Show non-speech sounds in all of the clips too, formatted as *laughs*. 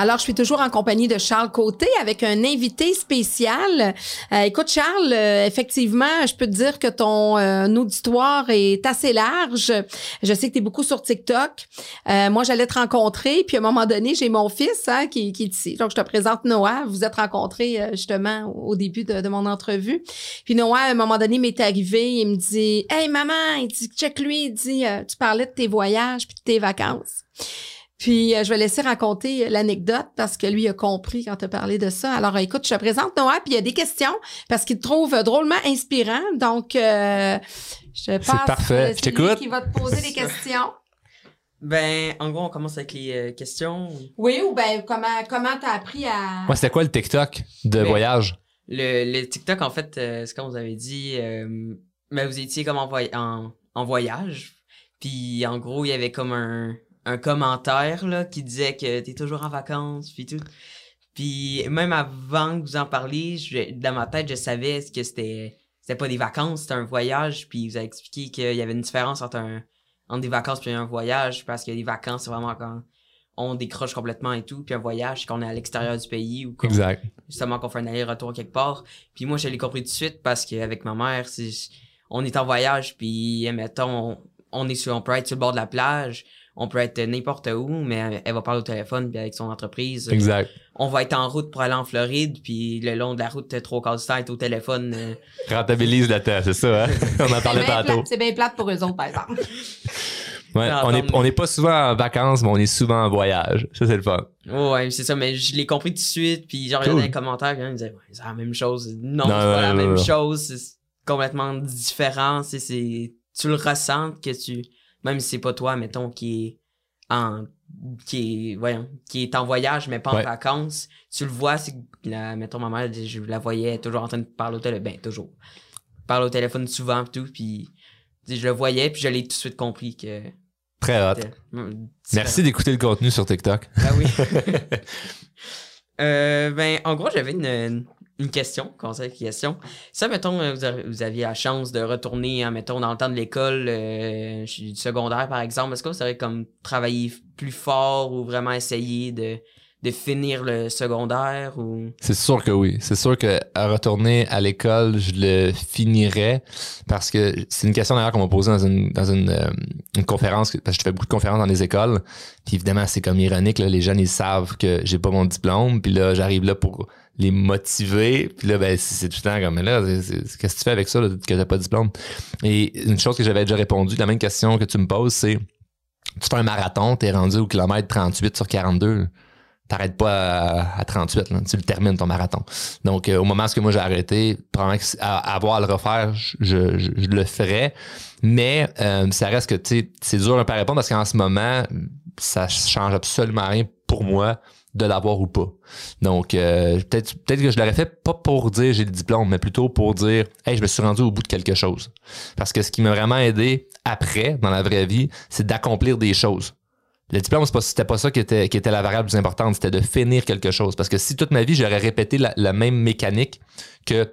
Alors, je suis toujours en compagnie de Charles Côté avec un invité spécial. Euh, écoute, Charles, euh, effectivement, je peux te dire que ton euh, auditoire est assez large. Je sais que tu es beaucoup sur TikTok. moi, j'allais te rencontrer, puis à un moment donné, j'ai mon fils hein, qui, qui, est ici. Donc, je te présente Noah. Vous êtes rencontrés justement au début de, de, mon entrevue. Puis Noah, à un moment donné, m'est arrivé, il me dit « Hey, maman! » Il dit « Check lui! » Il dit Tu parlais de tes voyages puis de tes vacances. » Puis euh, je vais laisser raconter l'anecdote parce que lui a compris quand tu as parlé de ça. Alors écoute, je te présente Noah, puis il y a des questions parce qu'il te trouve drôlement inspirant. Donc euh, je passe parfait. je t'écoute. qui va te poser des *laughs* questions. Ben, en gros, on commence avec les euh, questions. Oui, ou ben comment comment t'as appris à. Ouais, c'était quoi le TikTok de ben, voyage? Le, le TikTok, en fait, c'est comme vous avez dit, ben, vous étiez comme en, en, en voyage. Puis en gros, il y avait comme un un commentaire là, qui disait que t'es toujours en vacances, puis tout. Puis même avant que vous en parliez, dans ma tête, je savais que c'était c'était pas des vacances, c'était un voyage. Puis vous avez expliqué qu'il y avait une différence entre, un, entre des vacances et un voyage, parce que les vacances, c'est vraiment quand on décroche complètement et tout. Puis un voyage, c'est qu'on est à l'extérieur du pays ou exact. justement qu'on fait un aller-retour quelque part. Puis moi, je l'ai compris tout de suite parce qu'avec ma mère, on est en voyage, puis mettons, on, on est sur, on peut être sur le bord de la plage, on peut être n'importe où, mais elle va parler au téléphone puis avec son entreprise. Exact. On va être en route pour aller en Floride, puis le long de la route, trois quarts du temps, être au téléphone. Euh. Rentabilise le temps, c'est ça, hein? *laughs* on en parlait tantôt. C'est bien plate pour eux autres, par exemple. *laughs* Ouais, on est, on est pas souvent en vacances, mais on est souvent en voyage. Ça, c'est le fun. Ouais, c'est ça, mais je l'ai compris tout de suite, puis genre, il y a des commentaires, ils me disaient, ouais, c'est la même chose. Non, c'est pas la même chose, c'est complètement différent, c'est, tu le ressens que tu, même si c'est pas toi, mettons, qui est en qui est voyons, qui est en voyage mais pas en vacances, tu le vois, c'est la, mettons ma mère, je la voyais toujours en train de parler au téléphone, ben toujours. Parler au téléphone souvent et tout, puis je le voyais puis je l'ai tout de suite compris que Très hot. Merci d'écouter le contenu sur TikTok. Ah oui. *laughs* *laughs* euh, ben, en gros, j'avais une, une question, conseil question. Ça, mettons, euh, vous, aviez la chance de retourner, hein, mettons, dans le temps de l'école, euh, secondaire, par exemple. Est-ce que vous avez comme travailler plus fort ou vraiment essayer de, de finir le secondaire ou? C'est sûr que oui, c'est sûr que à retourner à l'école, je le finirais parce que c'est une question d'ailleurs qu'on m'a posée dans une dans une, euh, une, conférence parce que je fais beaucoup de conférences dans les écoles. Puis évidemment, c'est comme ironique là, les jeunes ils savent que j'ai pas mon diplôme, puis là j'arrive là pour les motiver. Puis là, ben, c'est tout le temps comme, mais là, qu'est-ce que tu fais avec ça, là, que t'as pas de diplôme? Et une chose que j'avais déjà répondu, la même question que tu me poses, c'est, tu fais un marathon, t'es rendu au kilomètre 38 sur 42. T'arrêtes pas à, 38, là, tu le termines ton marathon. Donc, euh, au moment où moi j'ai arrêté, à, avoir à le refaire, je, le ferais. Mais euh, ça reste que, c'est dur de pas répondre parce qu'en ce moment, ça change absolument rien pour moi de l'avoir ou pas. Donc, euh, peut-être peut que je l'aurais fait pas pour dire j'ai le diplôme, mais plutôt pour dire Hey, je me suis rendu au bout de quelque chose. Parce que ce qui m'a vraiment aidé après, dans la vraie vie, c'est d'accomplir des choses. Le diplôme, c'était pas, ça qui était, qui était la variable plus importante, c'était de finir quelque chose. Parce que si toute ma vie, j'aurais répété la, même mécanique que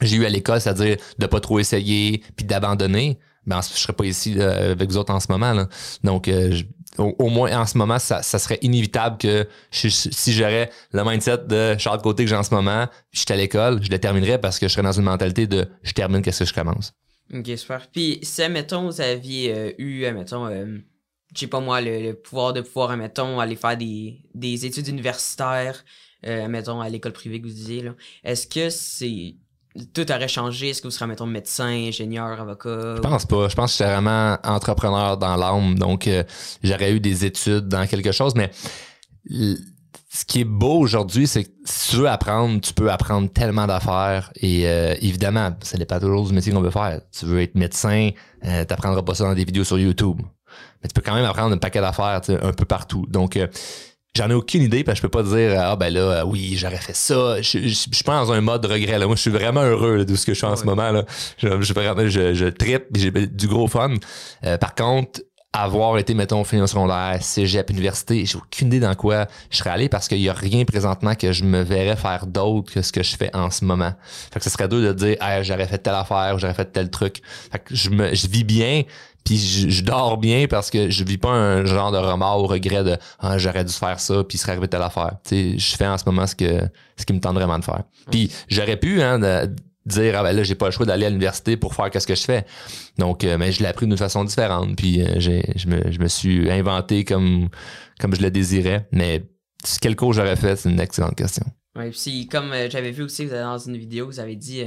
j'ai eu à l'école, c'est-à-dire de pas trop essayer puis d'abandonner, ben, je serais pas ici avec vous autres en ce moment. Donc, euh, au, moins en ce moment, ça, serait inévitable que si j'aurais le mindset de Charles Côté que j'ai en ce moment, j'étais à l'école, je le terminerais parce que je serais dans une mentalité de je termine, qu'est-ce que je commence. Ok, super. Puis, si, mettons, vous aviez euh, eu, mettons, euh, je sais pas moi, le, pouvoir de pouvoir, mettons, aller faire des, des études universitaires, euh, mettons, à l'école privée que vous disiez, est-ce que c'est tout aurait changé? Est-ce que vous serez, mettons, médecin, ingénieur, avocat? Je pense pas. Je pense que j'étais vraiment entrepreneur dans l'âme. Donc, euh, j'aurais eu des études dans quelque chose. Mais ce qui est beau aujourd'hui, c'est que si tu veux apprendre, tu peux apprendre tellement d'affaires. Et euh, évidemment, ça n'est pas toujours du métier qu'on veut faire. Tu veux être médecin, euh, tu n'apprendras pas ça dans des vidéos sur YouTube. Mais tu peux quand même apprendre un paquet d'affaires un peu partout. Donc, J'en ai aucune idée, parce que je peux pas dire ah ben là oui j'aurais fait ça. Je, je, suis pas dans un mode de regret là. Moi je suis vraiment heureux de ce que je suis en ce moment là. Je, je, je, je tripe, j'ai du gros fun. Euh, par contre, avoir été, mettons, fini au secondaire, cégep, université, j'ai aucune idée dans quoi je serais allé parce qu'il y a rien présentement que je me verrais faire d'autre que ce que je fais en ce moment. Fait que ce serait dur de dire, hey, j'aurais fait telle affaire ou j'aurais fait tel truc. Fait que je me, je vis bien, puis je, dors bien parce que je vis pas un genre de remords ou regret de ah, j'aurais dû faire ça puis il serait arrivé telle affaire. Je fais en ce moment ce que ce qui me tente vraiment de faire. Puis j'aurais pu hein, de, dire ah ben là j'ai pas le choix d'aller à l'université pour faire qu'est-ce que je fais. Donc euh, mais je l'ai appris d'une façon différente puis euh, j'ai je me, je me suis inventé comme comme je le désirais. Mais quel cours j'aurais fait c'est une excellente question. Ouais puis comme euh, j'avais vu aussi dans une vidéo vous avez dit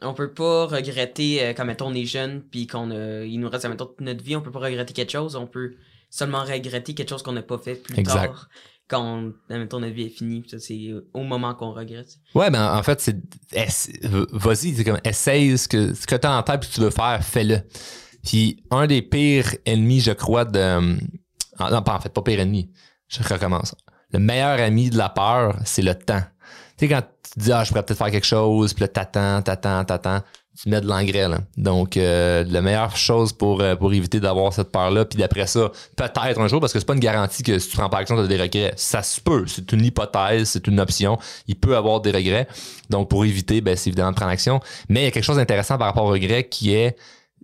on peut pas regretter quand mettons on est jeune puis qu'on il nous reste mettons toute notre vie on peut pas regretter quelque chose. On peut seulement regretter quelque chose qu'on n'a pas fait plus tard quand notre vie est finie. C'est au moment qu'on regrette. Ouais, ben en fait, c'est vas-y, c'est comme essaye ce que, ce que tu as en tête que tu veux faire, fais-le. Puis un des pires ennemis, je crois, de. Non, pas en fait, pas pire ennemi. Je recommence. Le meilleur ami de la peur, c'est le temps. Tu sais, quand tu dis, ah, je pourrais peut-être faire quelque chose, puis là, t'attends, t'attends, t'attends tu mets de l'engrais là. Donc euh, la meilleure chose pour euh, pour éviter d'avoir cette peur là, puis d'après ça, peut-être un jour parce que c'est pas une garantie que si tu prends pas action tu as des regrets. Ça se peut, c'est une hypothèse, c'est une option, il peut avoir des regrets. Donc pour éviter ben c'est évidemment de prendre action, mais il y a quelque chose d'intéressant par rapport aux regrets qui est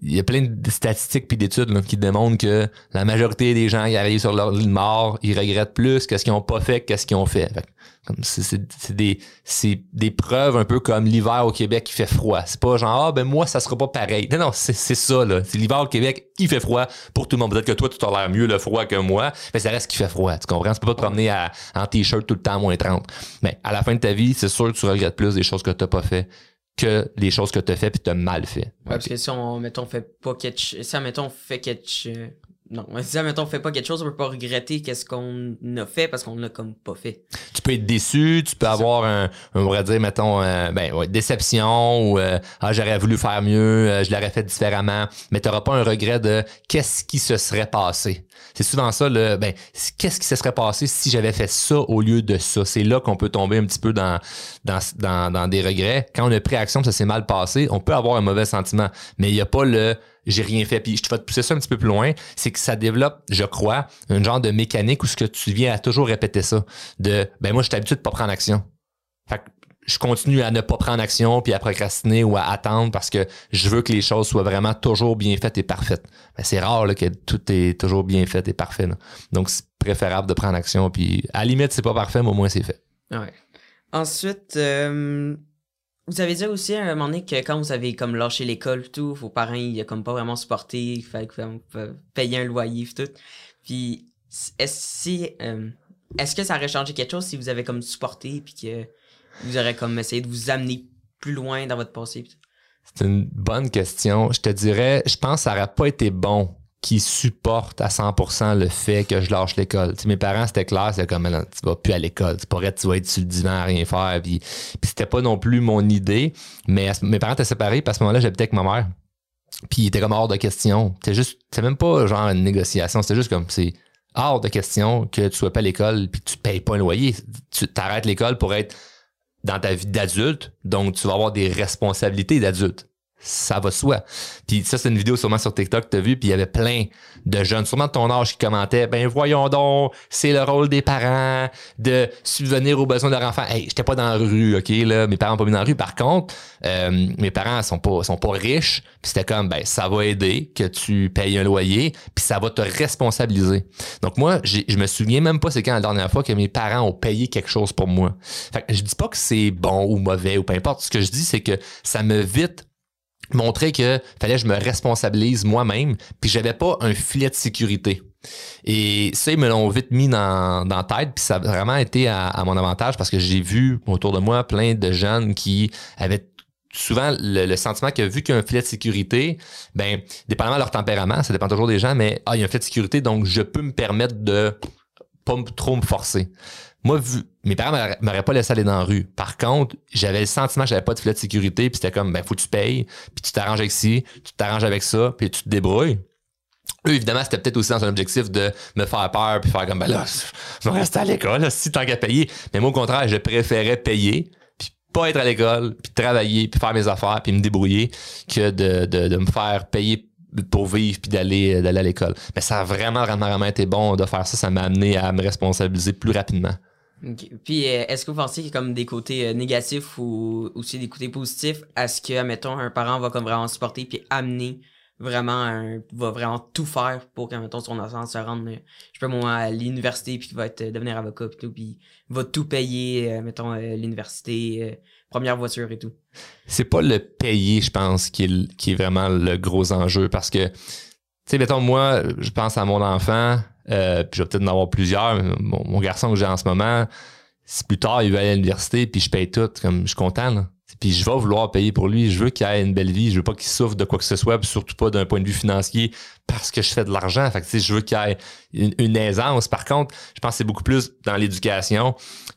il y a plein de statistiques puis d'études qui démontrent que la majorité des gens qui arrivent sur leur lit de mort, ils regrettent plus qu'est-ce qu'ils ont pas fait qu'est-ce qu'ils ont fait. c'est des c'est des preuves un peu comme l'hiver au Québec qui fait froid. C'est pas genre ah ben moi ça sera pas pareil. Non non, c'est ça là. C'est l'hiver au Québec, il fait froid pour tout le monde. Peut-être que toi tu l'air mieux le froid que moi, mais ça reste qu'il fait froid. Tu comprends? Tu peux pas te promener en t-shirt tout le temps à moins 30. Mais à la fin de ta vie, c'est sûr que tu regrettes plus des choses que tu pas fait que les choses que tu as fait puis tu as mal fait. Ouais, parce que si on, mettons, fait pas quelque si, mettons, fait quelque non, si, mettons, on fait pas quelque chose, on peut pas regretter qu'est-ce qu'on a fait parce qu'on l'a comme pas fait. Tu peux être déçu, tu peux avoir un, on pourrait dire, mettons, euh, ben, ouais, déception ou, euh, ah, j'aurais voulu faire mieux, euh, je l'aurais fait différemment, mais tu pas un regret de qu'est-ce qui se serait passé? C'est souvent ça, le, ben, qu'est-ce qui se serait passé si j'avais fait ça au lieu de ça? C'est là qu'on peut tomber un petit peu dans, des regrets. Quand on a pris action, ça s'est mal passé, on peut avoir un mauvais sentiment, mais il y a pas le, j'ai rien fait. Puis je te vais te pousser ça un petit peu plus loin, c'est que ça développe, je crois, un genre de mécanique où ce que tu viens à toujours répéter ça. De ben moi, je suis habitué de pas prendre action. Je continue à ne pas prendre action puis à procrastiner ou à attendre parce que je veux que les choses soient vraiment toujours bien faites et parfaites. Mais c'est rare là, que tout est toujours bien fait et parfait. Donc c'est préférable de prendre action puis à la limite c'est pas parfait mais au moins c'est fait. Ouais. Ensuite, euh, vous avez dit aussi à un moment donné que quand vous avez comme lâché l'école tout, vos parents ils a comme pas vraiment supporté, il fallait payer un loyer tout. Puis est-ce si euh, est-ce que ça aurait changé quelque chose si vous avez comme supporté puis que vous aurez comme essayé de vous amener plus loin dans votre passé? C'est une bonne question. Je te dirais, je pense que ça aurait pas été bon qui supporte à 100% le fait que je lâche l'école. mes parents, c'était clair, c'est comme, tu vas plus à l'école, tu pourrais, tu vas être sur le divan à rien faire. Puis, puis c'était pas non plus mon idée, mais mes parents étaient séparés, à ce moment-là, j'habitais avec ma mère. Puis il était comme hors de question. C'était juste, c'est même pas genre une négociation, c'était juste comme, c'est hors de question que tu sois pas à l'école puis tu payes pas un loyer. Tu t'arrêtes l'école pour être dans ta vie d'adulte, donc tu vas avoir des responsabilités d'adulte ça va soi. Puis ça, c'est une vidéo sûrement sur TikTok, t'as vu, puis il y avait plein de jeunes, sûrement de ton âge, qui commentaient, ben voyons donc, c'est le rôle des parents de subvenir aux besoins de leur enfant. Hey, j'étais pas dans la rue, ok, là, mes parents ont pas mis dans la rue. Par contre, euh, mes parents sont pas, sont pas riches, puis c'était comme, ben ça va aider que tu payes un loyer, puis ça va te responsabiliser. Donc moi, je me souviens même pas c'est quand la dernière fois que mes parents ont payé quelque chose pour moi. Fait que je dis pas que c'est bon ou mauvais ou peu importe. Ce que je dis, c'est que ça me vite montrer que fallait que je me responsabilise moi-même, puis j'avais pas un filet de sécurité. Et ça, ils me l'ont vite mis dans, dans la tête, puis ça a vraiment été à, mon avantage parce que j'ai vu autour de moi plein de jeunes qui avaient souvent le, sentiment que vu qu'il y a un filet de sécurité, ben, dépendamment de leur tempérament, ça dépend toujours des gens, mais ah, il y a un filet de sécurité, donc je peux me permettre de pas trop me forcer. Moi, vu, mes parents m'auraient pas laissé aller dans la rue. Par contre, j'avais le sentiment que j'avais pas de filet de sécurité, puis c'était comme, ben, faut que tu payes, puis tu t'arranges avec ci, tu t'arranges avec ça, puis tu te débrouilles. Eux, évidemment, c'était peut-être aussi dans un objectif de me faire peur, puis faire comme, ben là, je vais rester à l'école, si tant qu'à payer. Mais moi, au contraire, je préférais payer, puis pas être à l'école, puis travailler, puis faire mes affaires, puis me débrouiller, que de, de, de me faire payer pour vivre puis d'aller d'aller à l'école. Mais ça a vraiment, vraiment, vraiment été bon de faire ça. Ça m'a amené à me responsabiliser plus rapidement. Ok. Puis, euh, est-ce que vous pensez qu'il y a comme des côtés euh, négatifs ou aussi des côtés positifs à ce que, mettons, un parent va comme vraiment supporter puis amener vraiment un- va vraiment tout faire pour que, mettons, son enfant se rende, euh, je sais pas moi, à l'université puis qu'il va être, devenir avocat puis tout, puis va tout payer, mettons, l'université, première voiture et tout? c'est pas le payer, je pense, qui est, qui est vraiment le gros enjeu parce que, tu sais, mettons, moi, je pense à mon enfant, euh, puis je vais peut-être en avoir plusieurs. Mon, garçon que j'ai en ce moment, si plus tard il veut aller à l'université, puis je paye tout, comme je suis content. Puis je vais vouloir payer pour lui. Je veux qu'il ait une belle vie. Je veux pas qu'il souffre de quoi que ce soit, puis surtout pas d'un point de vue financier parce que je fais de l'argent. Fait que, je veux qu'il ait une, aisance. Par contre, je pense que c'est beaucoup plus dans l'éducation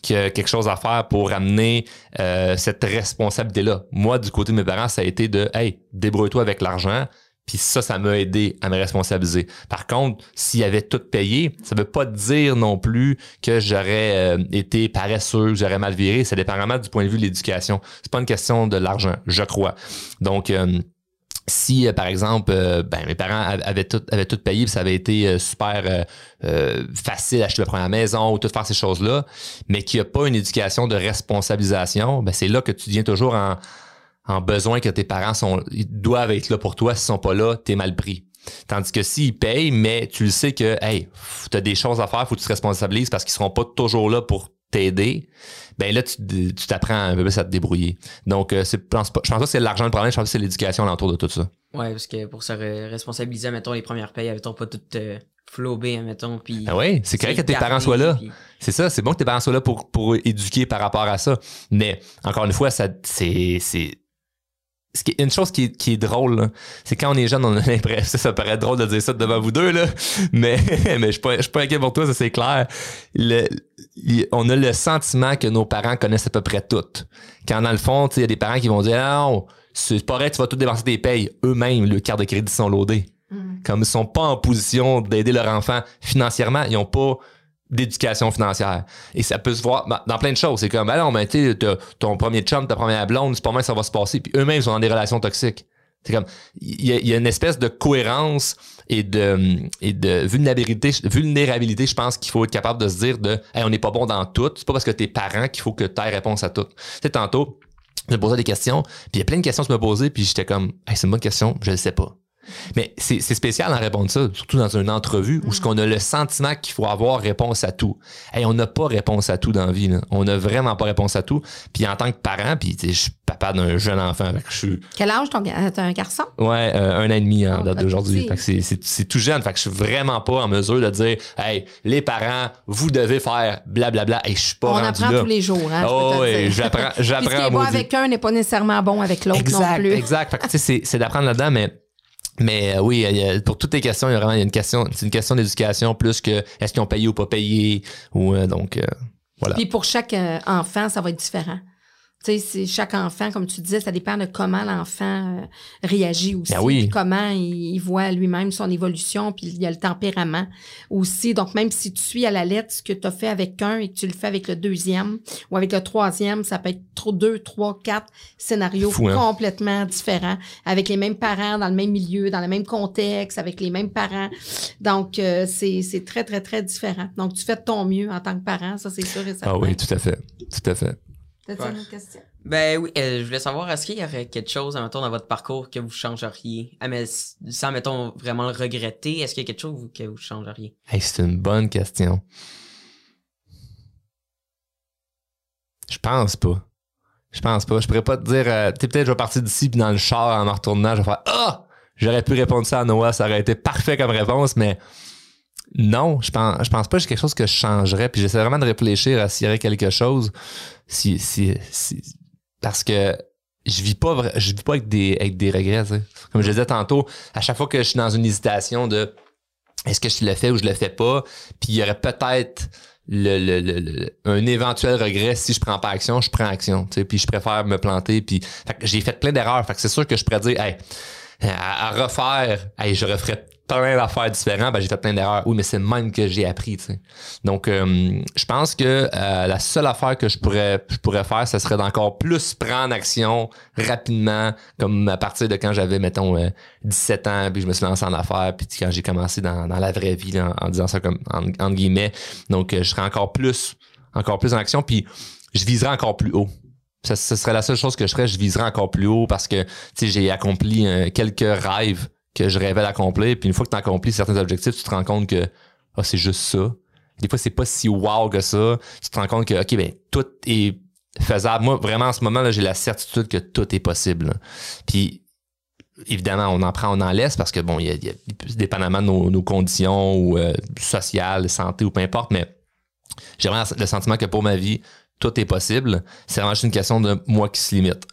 a quelque chose à faire pour amener euh, cette responsabilité-là. Moi, du côté de mes parents, ça a été de Hey, débrouille-toi avec l'argent. Puis ça, ça m'a aidé à me responsabiliser. Par contre, s'il avait tout payé, ça veut pas dire non plus que j'aurais euh, été paresseux, que j'aurais mal viré. Ça dépend vraiment du point de vue de l'éducation. C'est pas une question de l'argent, je crois. Donc, euh, si, euh, par exemple, euh, ben, mes parents av- avaient tout, avaient tout payé, ça avait été euh, super euh, euh, facile d'acheter ma première maison ou tout faire ces choses-là, mais qu'il n'y a pas une éducation de responsabilisation, ben, c'est là que tu deviens toujours en, en besoin que tes parents sont, ils doivent être là pour toi. S'ils sont pas là, t'es mal pris. Tandis que s'ils payent, mais tu le sais que, hey, tu as des choses à faire, faut que tu te responsabilises parce qu'ils seront pas toujours là pour t'aider, ben là, tu t'apprends un peu plus à te débrouiller. Donc, euh, je pense pas, je pense pas que c'est l'argent le problème, je pense que c'est l'éducation alentour de tout ça. Ouais, parce que pour se re- responsabiliser, mettons, les premières payes, mettons, pas tout euh, flobé, mettons, puis... Ah oui, c'est correct que tes parents soient là. puis- C'est ça, c'est bon que tes parents soient là pour, pour éduquer par rapport à ça. Mais encore une fois, ça c'est ce qui est- une chose qui est, qui est drôle, c'est quand on est jeune, on a *laughs* l'impression, ça, ça paraît drôle de dire ça devant vous deux, là, mais, *laughs* mais je suis pas, je suis pas inquiet pour toi, ça c'est clair. Le- on a le sentiment que nos parents connaissent à peu près tout. Quand dans le fond, il y a des parents qui vont dire, non, c'est pas vrai, tu vas tout dépenser tes payes. Eux-mêmes, le carte de crédit sont loadés Mm. comme ils sont pas en position d'aider leur enfant financièrement, ils ont pas d'éducation financière. Et ça peut se voir dans- plein de choses. C'est comme, ah non, mais tu ton premier chum, ta première blonde, c'est pas mal ça va se passer. Puis eux-mêmes sont dans des relations toxiques. C'est comme, il y, a- une espèce de cohérence et de, et de vulnérabilité, vulnérabilité, je pense qu'il faut être capable de se dire de, on n'est pas bon dans tout. C'est pas parce que t'es parent qu'il faut que tu aies réponse à tout. Tu sais, tantôt, je me posais des questions, puis il y a plein de questions que je me posais, puis j'étais comme, hey, c'est une bonne question, je ne sais pas. Mais c'est spécial d'en répondre ça, surtout dans une entrevue où ce qu'on a le sentiment qu'il faut avoir réponse à tout. Hey, on n'a pas réponse à tout dans la vie. là. On n'a vraiment pas réponse à tout. Puis en tant que parent, puis je suis papa d'un jeune enfant, fait que je suis Quel âge ton ga- t'as un garçon? ouais euh, un an et demi en Oh, date d'aujourd'hui. c'est- tout jeune. Fait que je suis vraiment pas en mesure de dire hey les parents vous devez faire blablabla. Et je suis pas On rendu apprend là. tous les jours. Hein, oh j'apprends *laughs* ce qui est bon avec un n'est pas nécessairement bon avec l'autre non Exact, plus. exact. Fait que, c'est d'apprendre là-dedans, mais, mais euh, oui, pour toutes les questions, il y a vraiment il y a une question, c'est une question d'éducation plus que est-ce qu'ils ont payé ou pas payé. Ou, euh, donc, euh, voilà. Puis pour chaque euh, enfant, ça va être différent. Tu sais, c'est chaque enfant, comme tu disais, ça dépend de comment l'enfant euh, réagit aussi. Ben oui. puis comment il, il voit lui-même son évolution, puis il y a le tempérament aussi. Donc, même si tu suis à la lettre ce que tu as fait avec un et que tu le fais avec le deuxième ou avec le troisième, ça peut être trop deux, trois, quatre scénarios Fou, hein? complètement différents, avec les mêmes parents, dans le même milieu, dans le même contexte, avec les mêmes parents. Donc, euh, c'est c'est très, très, très différent. Donc, tu fais de ton mieux en tant que parent, ça, c'est sûr et certain. Ah oui, tout à fait. Tout à fait. T'as-tu Ouais. une autre question? Ben oui, euh, je voulais savoir, est-ce qu'il y aurait quelque chose, mettons, dans votre parcours que vous changeriez? Ah, mais sans, mettons, vraiment le regretter, est-ce qu'il y a quelque chose que vous changeriez? Hey, c'est une bonne question. Je pense pas. Je pense pas. Je pourrais pas te dire, euh, tu sais, peut-être je vais partir d'ici puis dans le char en me retournant, je vais faire Ah! J'aurais pu répondre ça à Noah, ça aurait été parfait comme réponse, mais non, je pense, je pense pas que j'ai quelque chose que je changerais. Puis j'essaie vraiment de réfléchir à s'il y aurait quelque chose. Parce que je vis pas, je vis pas avec des, avec des regrets. Comme je disais tantôt, à chaque fois que je suis dans une hésitation de est-ce que je le fais ou je le fais pas, puis il y aurait peut-être le, le- le- un éventuel regret si je prends pas action, je prends action. Puis je préfère me planter. Puis j'ai fait plein d'erreurs. Fait que c'est sûr que je pourrais dire, à refaire, hey, je referais plein d'affaires différentes, ben, j'ai fait plein d'erreurs. Oui, mais c'est même que j'ai appris, tu sais. Donc, euh, je pense que euh, la seule affaire que je pourrais, je pourrais faire, ce serait d'encore plus prendre action rapidement, comme à partir de quand j'avais, mettons, 17 ans, puis je me suis lancé en affaires, puis quand j'ai commencé dans, dans la vraie vie, en, disant ça comme, en, guillemets. Donc, je serais encore plus, encore plus en action, puis je viserais encore plus haut. Ce serait la seule chose que je ferais, je viserais encore plus haut parce que, j'ai accompli quelques rêves que je rêvais d'accomplir. Puis une fois que tu accomplis certains objectifs, tu te rends compte que ah, c'est juste ça. Des fois, c'est pas si wow que ça. Tu te rends compte que, OK, ben, tout est faisable. Moi, vraiment, en ce moment, j'ai la certitude que tout est possible. Puis, évidemment, on en prend, on en laisse parce que, bon, il y a, y a dépendamment de nos, conditions ou euh, sociales, santé ou peu importe, mais j'ai vraiment le sentiment que pour ma vie, tout est possible. C'est vraiment juste une question de moi qui se limite.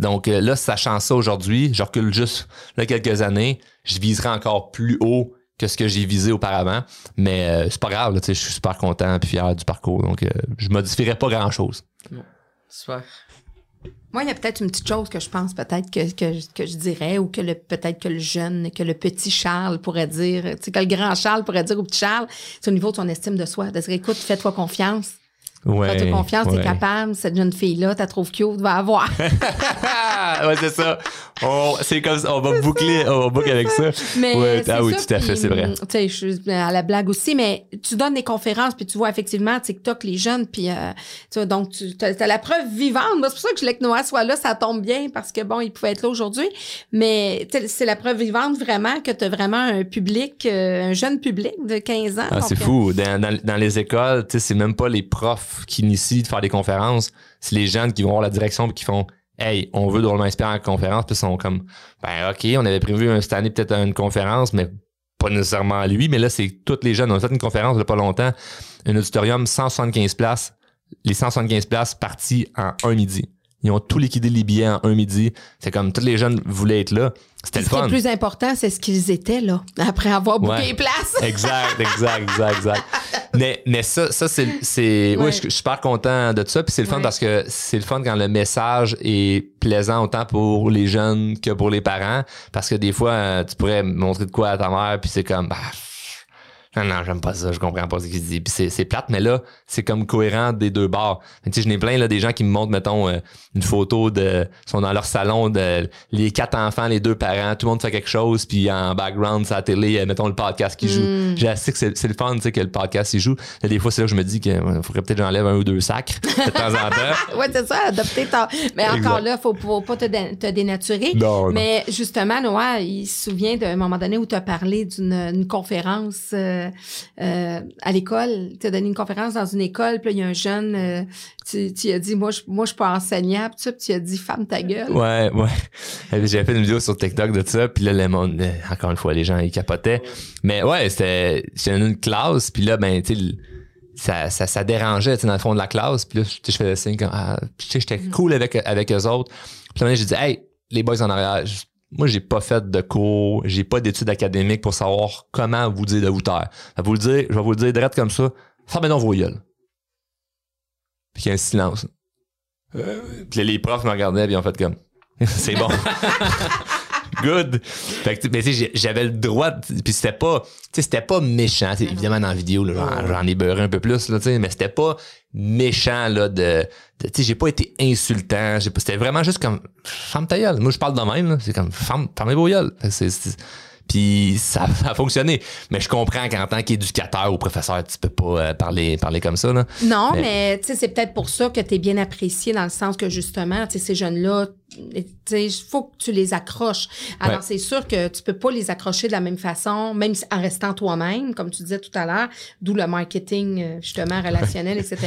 Donc euh, là, sachant ça aujourd'hui, je recule juste là quelques années, je viserai encore plus haut que ce que j'ai visé auparavant. Mais euh, c'est pas grave, je suis super content et fier du parcours. Donc, euh, je modifierai pas grand-chose. Super. Moi, il y a peut-être une petite chose que je pense peut-être que, que, je dirais ou que le peut-être que le jeune, que le petit Charles pourrait dire, tu sais, que le grand Charles pourrait dire au petit Charles, c'est au niveau de son estime de soi, de dire écoute, fais-toi confiance. Ouais, Fais-toi confiance, t'es capable, cette jeune fille-là, t'as trouvé cute, va avoir. *laughs* ouais, c'est ça. c'est comme ça, on va boucler, on va boucler avec ça. *laughs* Mais ah oui, tout à fait, c'est vrai. Tu sais, je suis à la blague aussi, mais tu donnes des conférences, puis tu vois effectivement TikTok, les jeunes, puis euh, tu vois, donc tu as, la preuve vivante. Moi, c'est pour ça que je voulais que Noah soit là, ça tombe bien, parce que bon, il pouvait être là aujourd'hui, mais c'est la preuve vivante vraiment que tu as vraiment un public, euh, un jeune public de 15 ans. Ah, c'est fou. Dans, dans, dans les écoles, tu sais, c'est même pas les profs qui initient de faire des conférences, c'est les jeunes qui vont voir la direction et qui font Hey, on veut drôlement inspirer en conférence, puis ils sont comme Ben OK, on avait prévu cette année peut-être une conférence, mais pas nécessairement lui, mais là, c'est toutes les jeunes. On a fait une conférence il n'y a pas longtemps, un auditorium, 175 places, les 175 places parties en un midi. Ils ont tout liquidé les billets en un midi. C'est comme tous les jeunes voulaient être là. C'était le fun. Ce qui est plus important, c'est ce qu'ils étaient là, après avoir booké les places. *laughs* exact, exact, exact, exact. mais, mais ça, ça c'est. c'est ouais. je, suis super content de ça. Puis c'est le fun parce que c'est le fun quand le message est plaisant autant pour les jeunes que pour les parents. Parce que des fois, euh, tu pourrais montrer de quoi à ta mère, puis c'est comme. Bah, non, non, j'aime pas ça, je comprends pas ce qu'il dit. Puis c'est plate, mais là, c'est comme cohérent des deux bords. Tu sais, je n'ai plein là, des gens qui me montrent, mettons, euh, une photo de. sont dans leur salon de les quatre enfants, les deux parents, tout le monde fait quelque chose, puis en background, c'est la télé, euh, mettons le podcast qui joue. Mm. J'ai assez que c'est le fun, tu sais, que le podcast il joue. Là, des fois, c'est là que je me dis qu'il faudrait peut-être que j'enlève un ou deux sacs de temps en temps. *laughs* ouais, c'est ça, adopter ton. Mais encore là, faut, faut pas te, te dénaturer. Non, mais justement, Noah, il se souvient d'un moment donné où tu as parlé d'une conférence. Euh, euh, euh, à l'école. Tu as donné une conférence dans une école, puis il y a un jeune, euh, tu, tu as dit, moi, je, moi, je suis pas enseignant, puis tu as dit, femme ta gueule. Ouais, ouais. J'ai fait une vidéo sur TikTok de ça, puis là, le monde, encore une fois, les gens, ils capotaient. Mais ouais, c'était, j'étais dans une classe, puis là, ben, tu sais, ça, ça, ça dérangeait, tu sais, dans le fond de la classe, puis là, je faisais signe, ah, tu sais, j'étais mm. cool avec, avec eux autres. Puis là, j'ai dit, hey, les boys en arrière, moi, j'ai pas fait de cours, j'ai pas d'études académiques pour savoir comment vous dire de vous taire. Je vais vous le dire, je vais vous le dire direct comme ça. Fermez donc vos gueules. Puis il y a un silence. Euh, puis les profs me regardaient et ils ont fait comme *laughs* c'est bon. *laughs* Good. Fait que, mais j'avais le droit, puis c'était pas, c'était pas méchant. évidemment, dans la vidéo, j'en ai beurré un peu plus, là, mais c'était pas méchant, là, de, tu j'ai pas été insultant. C'était vraiment juste comme, femme ta gueule. Moi, je parle de même, C'est comme, femme, fermez vos gueules. puis *laughs* ça, a fonctionné. Mais je comprends qu'en tant qu'éducateur ou professeur, tu peux pas euh, parler, parler comme ça. Là. Non, mais, mais c'est peut-être pour ça que tu es bien apprécié dans le sens que justement, ces jeunes-là, il faut que tu les accroches. Alors, c'est sûr que tu peux pas les accrocher de la même façon, même en restant toi-même, comme tu disais tout à l'heure, d'où le marketing, euh, justement, relationnel, *laughs* etc.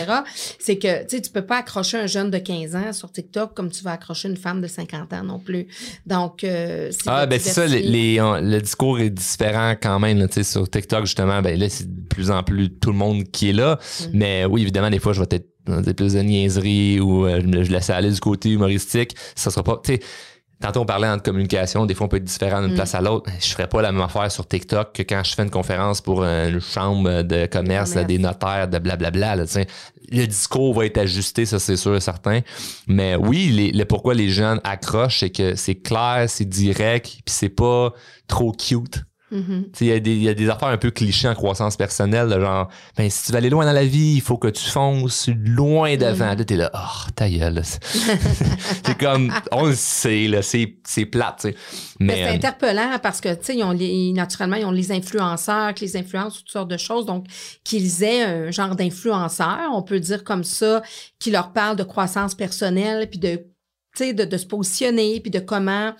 C'est que, tu sais, tu peux pas accrocher un jeune de 15 ans sur TikTok comme tu vas accrocher une femme de 50 ans non plus. Donc, euh, Ah, ben, c'est ça, les, le discours est différent quand même, tu sais, sur TikTok, justement, ben là, c'est de plus en plus tout le monde qui est là. Mm. Mais oui, évidemment, des fois, je vais être des plus de niaiseries ou euh, je laissais aller du côté humoristique, ça sera pas. Tu sais, tantôt on parlait en communication, des fois on peut être différent d'une mm. place à l'autre. Je ferais pas la même affaire sur TikTok que quand je fais une conférence pour une chambre de commerce, des notaires, de blablabla. Là, le discours va être ajusté, ça c'est sûr et certain. Mais oui, les, pourquoi les jeunes accrochent, c'est que c'est clair, c'est direct, puis c'est pas trop cute. Mhm. Sais, Il y, a des- il y a des affaires un peu clichés en croissance personnelle, de genre, ben, si tu veux aller loin dans la vie, il faut que tu fonces loin devant. Là, t'es là, oh, ta gueule. *laughs* c'est comme, on le sait, c'est, plate. Mais Mais, c'est euh, interpellant parce que, tu sais, naturellement, ils ont les influenceurs, qui les influencent, toutes sortes de choses. Donc, qu'ils aient un genre d'influenceur, on peut dire comme ça, qui leur parle de croissance personnelle, puis de, de, de se positionner, puis de comment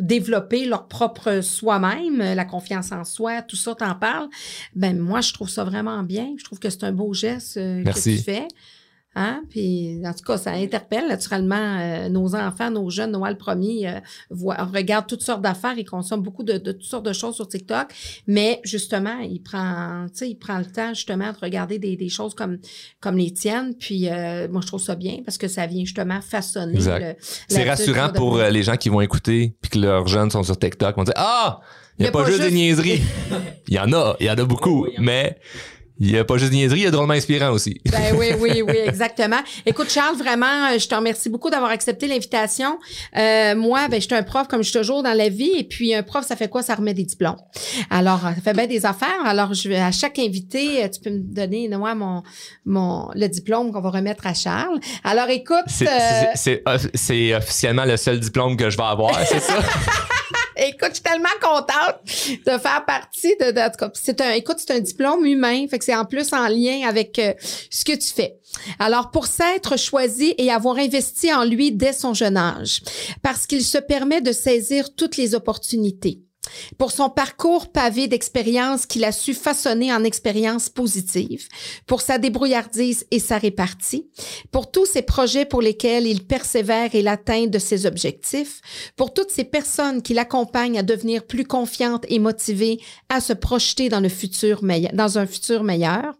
développer leur propre soi-même, la confiance en soi, tout ça, t'en parles. Ben, moi, je trouve ça vraiment bien. Je trouve que c'est un beau geste euh, que tu fais. Hein? Puis, en tout cas, ça interpelle naturellement euh, nos enfants, nos jeunes. Noël premier euh, voit, regarde toutes sortes d'affaires. Il consomme beaucoup de, de toutes sortes de choses sur TikTok. Mais justement, il prend, il prend le temps justement de regarder des, des choses comme, comme les tiennes. Puis, euh, moi, je trouve ça bien parce que ça vient justement façonner. Exact. le- c'est rassurant pour les gens qui vont écouter puis que leurs jeunes sont sur TikTok. Ils vont dire, ah, il n'y a, pas, juste des niaiseries. *laughs* Il y en a, il y en a beaucoup, Oui, mais il n'y a pas juste des niaiseries, il y a drôlement inspirant aussi. Ben oui, oui, oui, *laughs* exactement. Écoute, Charles, vraiment, euh, je te remercie beaucoup d'avoir accepté l'invitation. Euh, moi, ben, je suis un prof comme je suis toujours dans la vie. Et puis, un prof, ça fait quoi? Ça remet des diplômes. Alors, ça fait bien des affaires. Alors, je à chaque invité, euh, tu peux me donner, moi, mon, mon, le diplôme qu'on va remettre à Charles. Alors, écoute, C'est, euh, officiellement le seul diplôme que je vais avoir, c'est ça? *laughs* Écoute, je suis tellement contente de faire partie de, de en c'est un, écoute, c'est un diplôme humain, fait que c'est en plus en lien avec euh, ce que tu fais. Alors, pour s'être choisi et avoir investi en lui dès son jeune âge, parce qu'il se permet de saisir toutes les opportunités. Pour son parcours pavé d'expériences qu'il a su façonner en expériences positives, pour sa débrouillardise et sa répartie, pour tous ses projets pour lesquels il persévère et l'atteint de ses objectifs, pour toutes ces personnes qui l'accompagnent à devenir plus confiantes et motivées à se projeter dans le futur dans un futur meilleur.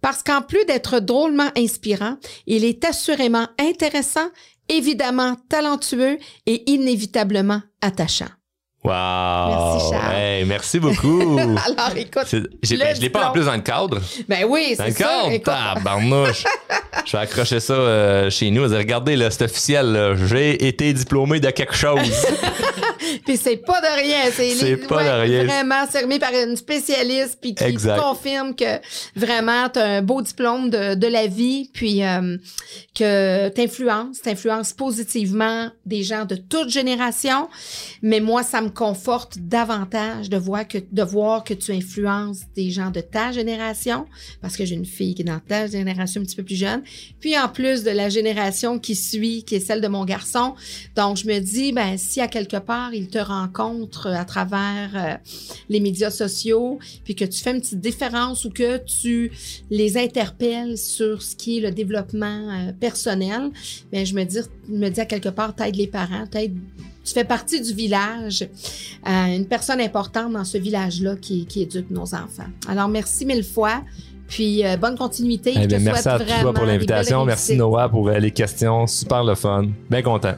Parce qu'en plus d'être drôlement inspirant, il est assurément intéressant, évidemment talentueux et inévitablement attachant. Wow! Merci, Charles. Hey, merci beaucoup! *laughs* Alors, écoute, j'ai, Le je l'ai pas en plus dans le cadre. ben oui, Dans c'est le ça. cadre? Écoute, Tabarnouche! je vais accrocher ça euh, chez nous. Regardez, là, c'est officiel. J'ai été diplômé de quelque chose. *laughs* Puis c'est pas de rien. C'est pas de rien. Vraiment, remis par une spécialiste puis qui Exact. confirme que vraiment tu as un beau diplôme de, de la vie puis euh, que t'influences, t'influences positivement des gens de toute génération. Mais moi, ça me conforte davantage de voir que de voir que tu influences des gens de ta génération parce que j'ai une fille qui est dans ta génération un petit peu plus jeune. Puis en plus de la génération qui suit, qui est celle de mon garçon, donc, je me dis, ben, si à quelque part, te rencontrent à travers euh, les médias sociaux, puis que tu fais une petite différence ou que tu les interpelles sur ce qui est le développement euh, personnel, ben, je me dis, me dis à quelque part, t'aides les parents, t'aides tu fais partie du village, euh, une personne importante dans ce village-là qui, qui éduque nos enfants. Alors, merci mille fois. Puis, euh, bonne continuité. Eh Je te bien, merci à toi pour l'invitation. Merci. Noah pour euh, les questions. Super le fun. Bien content.